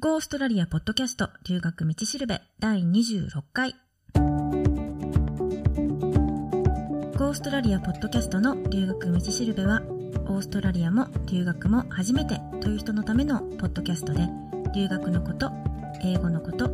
ゴーストラリアポッドキャスト留学道しるべ第26回。ゴーストラリアポッドキャストの留学道しるべは、オーストラリアも留学も初めてという人のためのポッドキャストで、留学のこと、英語のこと、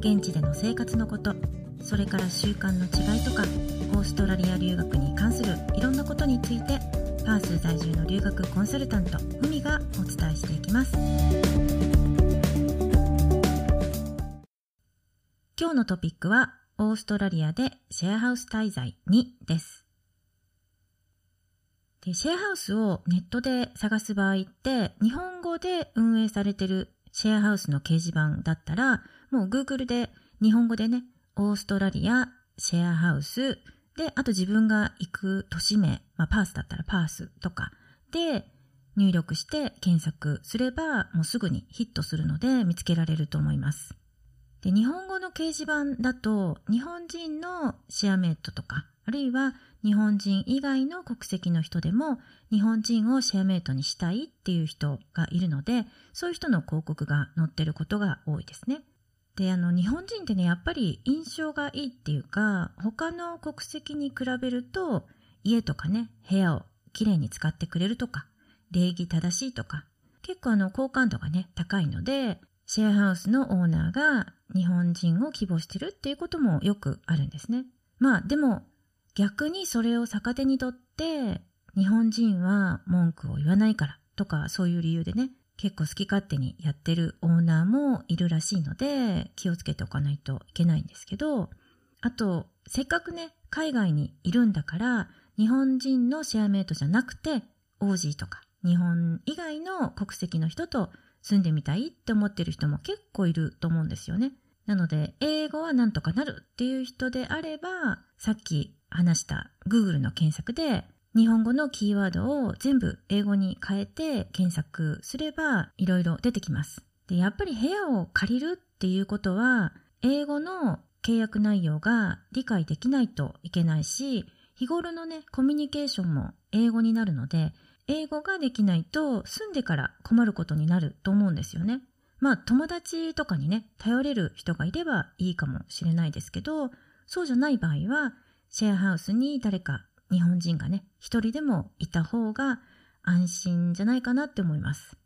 現地での生活のこと、それから習慣の違いとか、オーストラリア留学に関するいろんなことについて、パース在住の留学コンサルタント、ふみがお伝えしていきます。日のトピックは、オーストラリアでシェアハウス滞在2です。でシェアハウスをネットで探す場合って、日本語で運営されてるシェアハウスの掲示板だったら、もう Google で日本語でね、オーストラリアシェアハウスで、あと自分が行く都市名、まあ、パースだったらパースとかで入力して検索すればもうすぐにヒットするので見つけられると思います。で日本語の掲示板だと日本人のシェアメイトとかあるいは日本人以外の国籍の人でも日本人をシェアメイトにしたいっていう人がいるのでそういう人の広告が載ってることが多いですね。で、あの、日本人ってね、やっぱり印象がいいっていうか、他の国籍に比べると、家とかね、部屋をきれいに使ってくれるとか、礼儀正しいとか、結構あの、好感度がね、高いので、シェアハウスのオーナーが日本人を希望してるっていうこともよくあるんですね。まあ、でも、逆にそれを逆手にとって、日本人は文句を言わないからとか、そういう理由でね、結構好き勝手にやってるオーナーもいるらしいので気をつけておかないといけないんですけどあとせっかくね海外にいるんだから日本人のシェアメイトじゃなくてオージーとか日本以外の国籍の人と住んでみたいって思ってる人も結構いると思うんですよね。なので英語はなんとかなるっていう人であればさっき話した Google の検索で日本語のキーワードを全部英語に変えて検索すればいろいろ出てきます。で、やっぱり部屋を借りるっていうことは、英語の契約内容が理解できないといけないし、日頃のね、コミュニケーションも英語になるので、英語ができないと住んでから困ることになると思うんですよね。まあ友達とかにね、頼れる人がいればいいかもしれないですけど、そうじゃない場合は、シェアハウスに誰か日本人がね、一人でもいた方が安心じゃないかなって思います。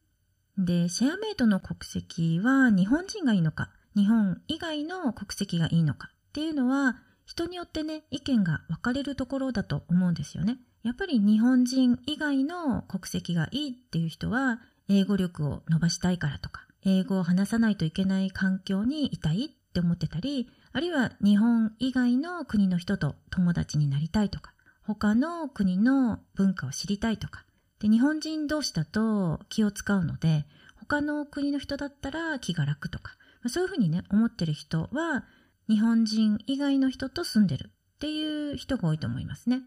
で、シェアメイトの国籍は日本人がいいのか、日本以外の国籍がいいのかっていうのは、人によってね、意見が分かれるところだと思うんですよね。やっぱり日本人以外の国籍がいいっていう人は、英語力を伸ばしたいからとか、英語を話さないといけない環境にいたいって思ってたり、あるいは日本以外の国の人と友達になりたいとか、他の国の文化を知りたいとか。で、日本人同士だと気を使うので、他の国の人だったら気が楽とか。そういうふうにね、思ってる人は、日本人以外の人と住んでるっていう人が多いと思いますね。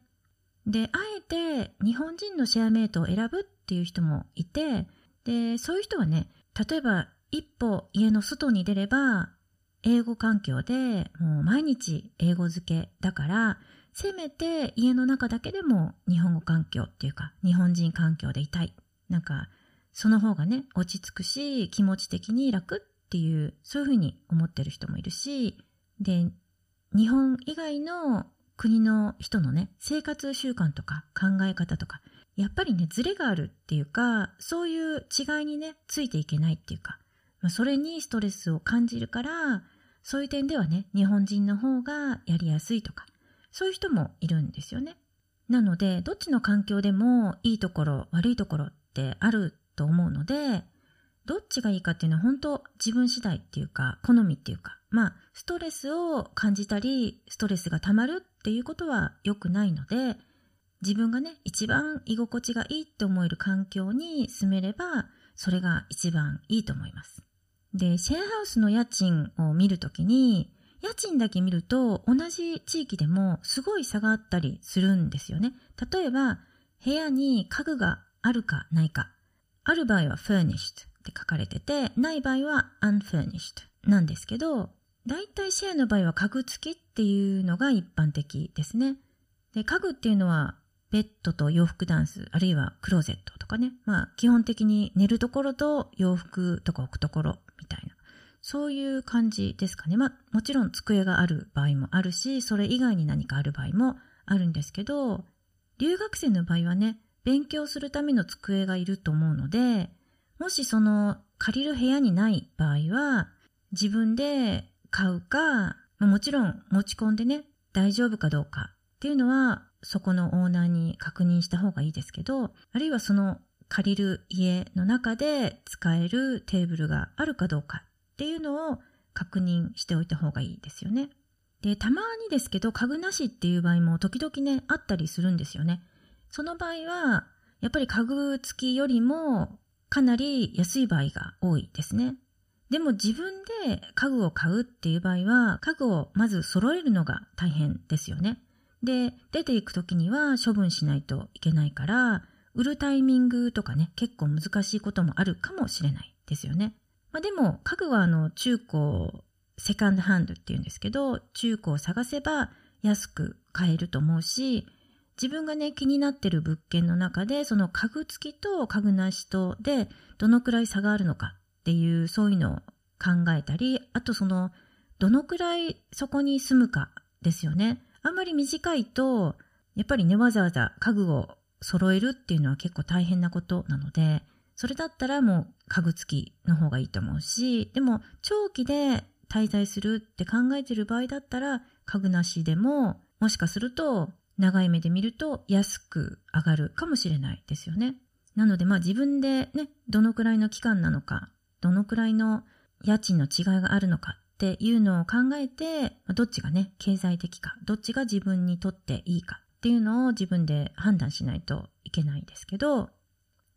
で、あえて日本人のシェアメイトを選ぶっていう人もいて、で、そういう人はね、例えば一歩家の外に出れば、英語環境でもう毎日英語漬けだから、せめて家の中だけでも日本語環境っていうか日本人環境でいたい。なんかその方がね落ち着くし気持ち的に楽っていうそういうふうに思ってる人もいるしで日本以外の国の人のね生活習慣とか考え方とかやっぱりねズレがあるっていうかそういう違いにねついていけないっていうか、まあ、それにストレスを感じるからそういう点ではね日本人の方がやりやすいとかそういう人もいるんですよね。なので、どっちの環境でもいいところ、悪いところってあると思うので、どっちがいいかっていうのは本当自分次第っていうか、好みっていうか、まあ、ストレスを感じたり、ストレスが溜まるっていうことは良くないので、自分がね、一番居心地がいいって思える環境に住めれば、それが一番いいと思います。で、シェアハウスの家賃を見るときに、家賃だけ見ると同じ地域でもすごい差があったりするんですよね。例えば部屋に家具があるかないか。ある場合は furnished って書かれてて、ない場合は unfurnished なんですけど、だいたいシェアの場合は家具付きっていうのが一般的ですね。で、家具っていうのはベッドと洋服ダンス、あるいはクローゼットとかね。まあ基本的に寝るところと洋服とか置くところみたいな。そういう感じですかね。まあもちろん机がある場合もあるし、それ以外に何かある場合もあるんですけど、留学生の場合はね、勉強するための机がいると思うので、もしその借りる部屋にない場合は、自分で買うか、もちろん持ち込んでね、大丈夫かどうかっていうのは、そこのオーナーに確認した方がいいですけど、あるいはその借りる家の中で使えるテーブルがあるかどうかっていうのを確認しておいた方がいいですよね。で、たまにですけど、家具なしっていう場合も時々ね、あったりするんですよね。その場合は、やっぱり家具付きよりもかなり安い場合が多いですね。でも自分で家具を買うっていう場合は、家具をまず揃えるのが大変ですよね。で、出ていく時には処分しないといけないから、売るタイミングとかね、結構難しいこともあるかもしれないですよね。まあ、でも、家具はあの、中古、セカンドハンドって言うんですけど、中古を探せば安く買えると思うし、自分がね、気になってる物件の中で、その家具付きと家具なしとで、どのくらい差があるのかっていう、そういうのを考えたり、あとその、どのくらいそこに住むかですよね。あんまり短いと、やっぱりね、わざわざ家具を揃えるっていうのは結構大変なことなので、それだったらもう家具付きの方がいいと思うし、でも長期で滞在するって考えてる場合だったら、家具なしでも、もしかすると長い目で見ると安く上がるかもしれないですよね。なのでまあ自分でね、どのくらいの期間なのか、どのくらいの家賃の違いがあるのかっていうのを考えて、どっちがね、経済的か、どっちが自分にとっていいかっていうのを自分で判断しないといけないですけど、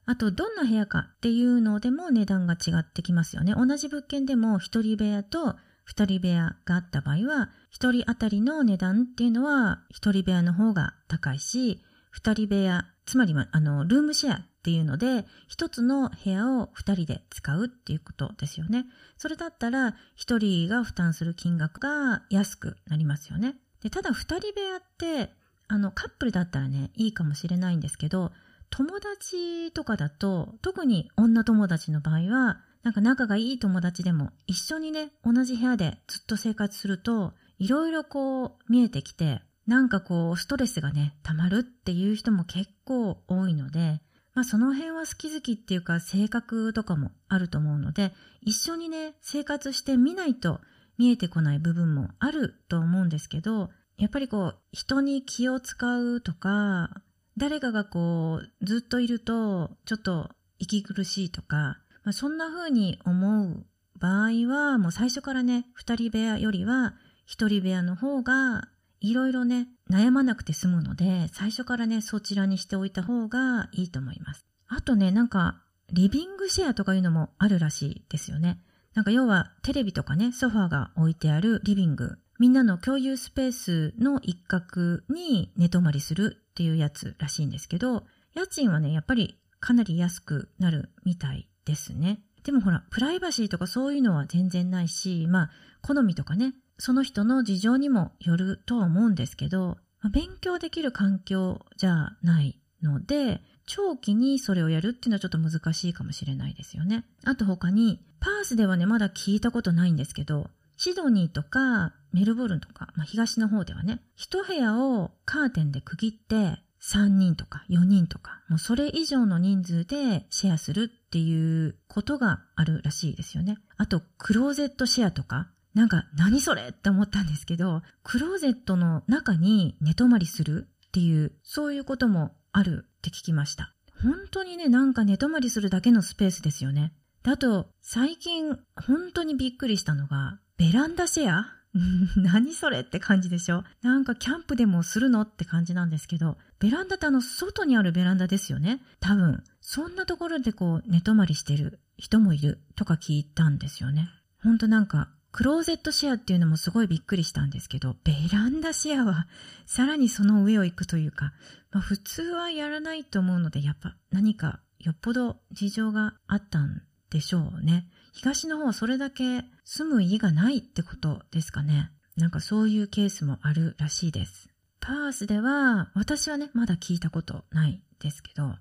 あと、どんな部屋かっていうのでも値段が違ってきますよね。同じ物件でも一人部屋と二人部屋があった場合は、一人当たりの値段っていうのは一人部屋の方が高いし、二人部屋、つまりあの、ルームシェアっていうので、一つの部屋を二人で使うっていうことですよね。それだったら、一人が負担する金額が安くなりますよね。で、ただ二人部屋って、あの、カップルだったらね、いいかもしれないんですけど、友達とかだと、特に女友達の場合は、なんか仲がいい友達でも一緒にね、同じ部屋でずっと生活すると、いろいろこう見えてきて、なんかこうストレスがね、溜まるっていう人も結構多いので、まあその辺は好き好きっていうか性格とかもあると思うので、一緒にね、生活してみないと見えてこない部分もあると思うんですけど、やっぱりこう人に気を使うとか、誰かがこうずっといるとちょっと息苦しいとか、まあ、そんな風に思う場合はもう最初からね、二人部屋よりは一人部屋の方がいろいろね、悩まなくて済むので、最初からね、そちらにしておいた方がいいと思います。あとね、なんか、リビングシェアとかいうのもあるらしいですよね。なんか要はテレビとかね、ソファーが置いてあるリビング。みんなの共有スペースの一角に寝泊まりするっていうやつらしいんですけど、家賃はね、やっぱりかなり安くなるみたいですね。でもほら、プライバシーとかそういうのは全然ないし、まあ、好みとかね、その人の事情にもよるとは思うんですけど、勉強できる環境じゃないので、長期にそれをやるっていうのはちょっと難しいかもしれないですよね。あと他に、パースではね、まだ聞いたことないんですけど、シドニーとかメルボルンとか、まあ、東の方ではね、一部屋をカーテンで区切って3人とか4人とか、もうそれ以上の人数でシェアするっていうことがあるらしいですよね。あと、クローゼットシェアとか、なんか何それって思ったんですけど、クローゼットの中に寝泊まりするっていう、そういうこともあるって聞きました。本当にね、なんか寝泊まりするだけのスペースですよね。であと、最近本当にびっくりしたのが、ベランダシェア？何それって感じでしょ？なんかキャンプでもするのって感じなんですけど、ベランダってあの外にあるベランダですよね多分。そんなところでこう寝泊まりしてる人もいるとか聞いたんですよね。ほんとなんかクローゼットシェアっていうのもすごいびっくりしたんですけど、ベランダシェアはさらにその上を行くというか、まあ、普通はやらないと思うので、やっぱ何かよっぽど事情があったんでしょうね。東の方はそれだけ住む家がないってことですかね。なんかそういうケースもあるらしいです。パースでは、私はね、まだ聞いたことないですけど、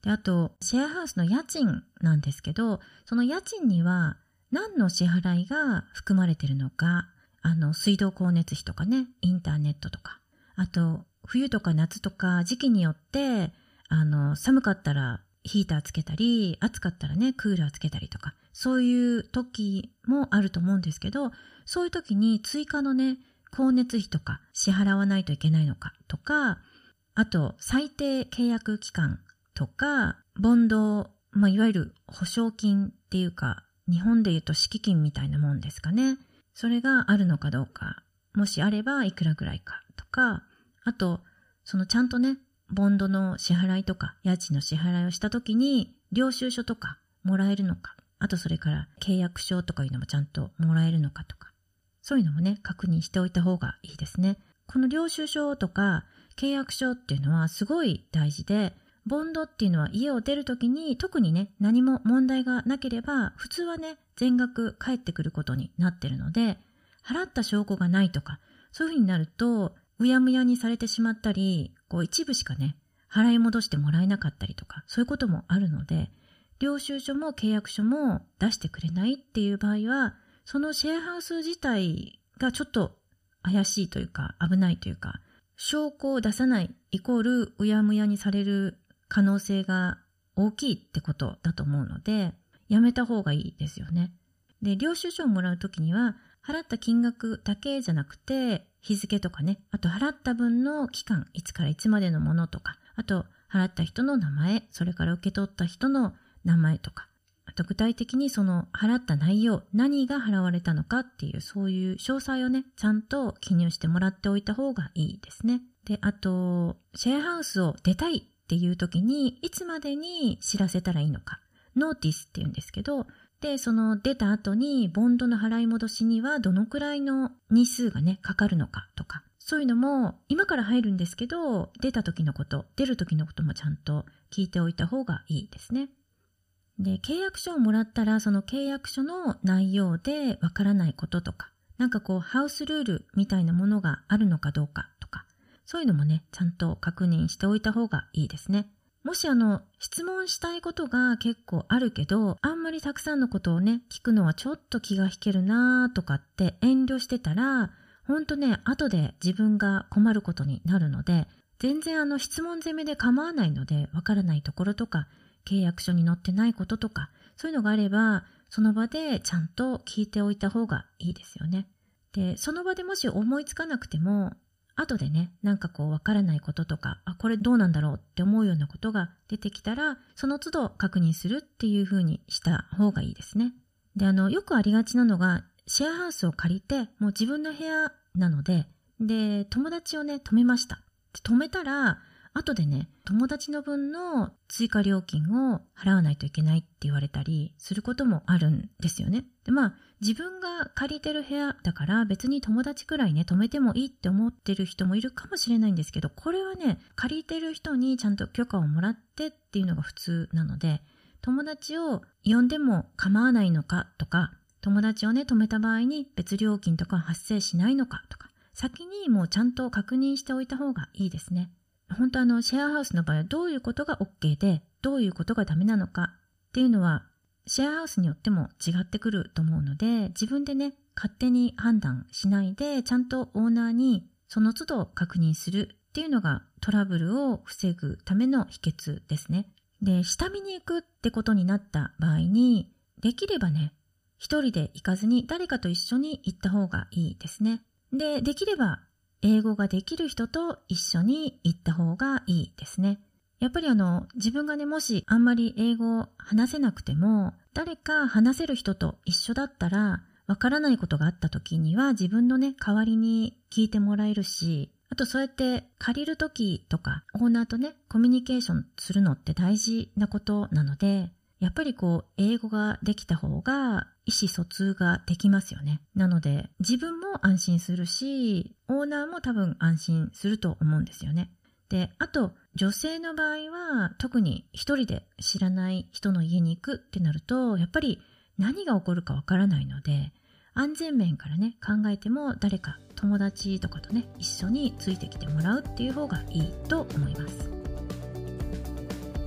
で、あと、シェアハウスの家賃なんですけど、その家賃には何の支払いが含まれてるのか、あの、水道光熱費とかね、インターネットとか、あと、冬とか夏とか時期によって、あの、寒かったらヒーターつけたり、暑かったらね、クーラーつけたりとか、そういう時もあると思うんですけど、そういう時に追加のね、光熱費とか支払わないといけないのかとか、あと、最低契約期間とか、ボンド、まあ、いわゆる保証金っていうか、日本で言うと敷金みたいなもんですかね。それがあるのかどうか、もしあればいくらぐらいかとか、あと、そのちゃんとね、ボンドの支払いとか、家賃の支払いをした時に、領収書とかもらえるのか、あとそれから契約書とかいうのもちゃんともらえるのかとか、そういうのもね、確認しておいた方がいいですね。この領収書とか契約書っていうのはすごい大事で、ボンドっていうのは家を出るときに特にね、何も問題がなければ、普通はね、全額返ってくることになってるので、払った証拠がないとか、そういうふうになると、うやむやにされてしまったり、こう一部しかね、払い戻してもらえなかったりとか、そういうこともあるので、領収書も契約書も出してくれないっていう場合は、そのシェアハウス自体がちょっと怪しいというか、危ないというか、証拠を出さないイコールうやむやにされる可能性が大きいってことだと思うので、やめた方がいいですよね。で、領収書をもらうときには、払った金額だけじゃなくて、日付とかね、あと払った分の期間、いつからいつまでのものとか、あと払った人の名前、それから受け取った人の名前とか、あと具体的にその払った内容、何が払われたのかっていうそういう詳細をね、ちゃんと記入してもらっておいた方がいいですね。で、あと、シェアハウスを出たいっていう時に、いつまでに知らせたらいいのか。ノーティスって言うんですけど、で、その出た後に、ボンドの払い戻しにはどのくらいの日数がね、かかるのかとか、そういうのも今から入るんですけど、出た時のこと、出る時のこともちゃんと聞いておいた方がいいですね。で、契約書をもらったら、その契約書の内容でわからないこととか、なんかこう、ハウスルールみたいなものがあるのかどうかとか、そういうのもね、ちゃんと確認しておいた方がいいですね。もしあの、質問したいことが結構あるけど、あんまりたくさんのことをね、聞くのはちょっと気が引けるなとかって遠慮してたら、ほんとね、後で自分が困ることになるので、全然あの質問攻めで構わないので、わからないところとか、契約書に載ってないこととか、そういうのがあれば、その場でちゃんと聞いておいた方がいいですよね。で、その場でもし思いつかなくても、後でね、なんかこうわからないこととか、あ、これどうなんだろうって思うようなことが出てきたら、その都度確認するっていう風にした方がいいですね。で、あの、よくありがちなのが、シェアハウスを借りて、もう自分の部屋なので、で、友達をね、止めました。止めたら、後でね、友達の分の追加料金を払わないといけないって言われたりすることもあるんですよね。で、まあ、自分が借りてる部屋だから別に友達くらいね、止めてもいいって思ってる人もいるかもしれないんですけど、これはね、借りてる人にちゃんと許可をもらってっていうのが普通なので、友達を呼んでも構わないのかとか、友達をね、止めた場合に別料金とか発生しないのかとか、先にもうちゃんと確認しておいた方がいいですね。本当あの、シェアハウスの場合はどういうことが OK で、どういうことがダメなのかっていうのは、シェアハウスによっても違ってくると思うので、自分でね、勝手に判断しないで、ちゃんとオーナーにその都度確認するっていうのがトラブルを防ぐための秘訣ですね。で、下見に行くってことになった場合に、できればね、一人で行かずに誰かと一緒に行った方がいいですね。で、できれば英語ができる人と一緒に行った方がいいですね。やっぱりあの、自分がね、もしあんまり英語を話せなくても、誰か話せる人と一緒だったら、わからないことがあった時には自分のね、代わりに聞いてもらえるし、あとそうやって借りる時とか、オーナーとね、コミュニケーションするのって大事なことなので、やっぱりこう、英語ができた方が意思疎通ができますよね。なので、自分も安心するし、オーナーも多分安心すると思うんですよね。で、あと、女性の場合は、特に一人で知らない人の家に行くってなると、やっぱり何が起こるかわからないので、安全面からね、考えても誰か友達とかとね、一緒についてきてもらうっていう方がいいと思います。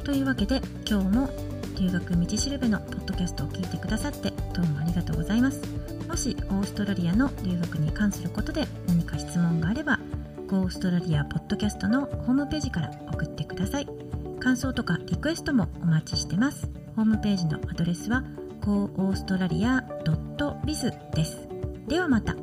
というわけで、今日も留学道しるべのポッドキャストを聞いてくださってどうもありがとうございますもしオーストラリアの留学に関することで何か質問があればオーストラリアポッドキャストのホームページから送ってください。感想とかリクエストもお待ちしてます。ホームページのアドレスは go オーストラリア .biz です。ではまた。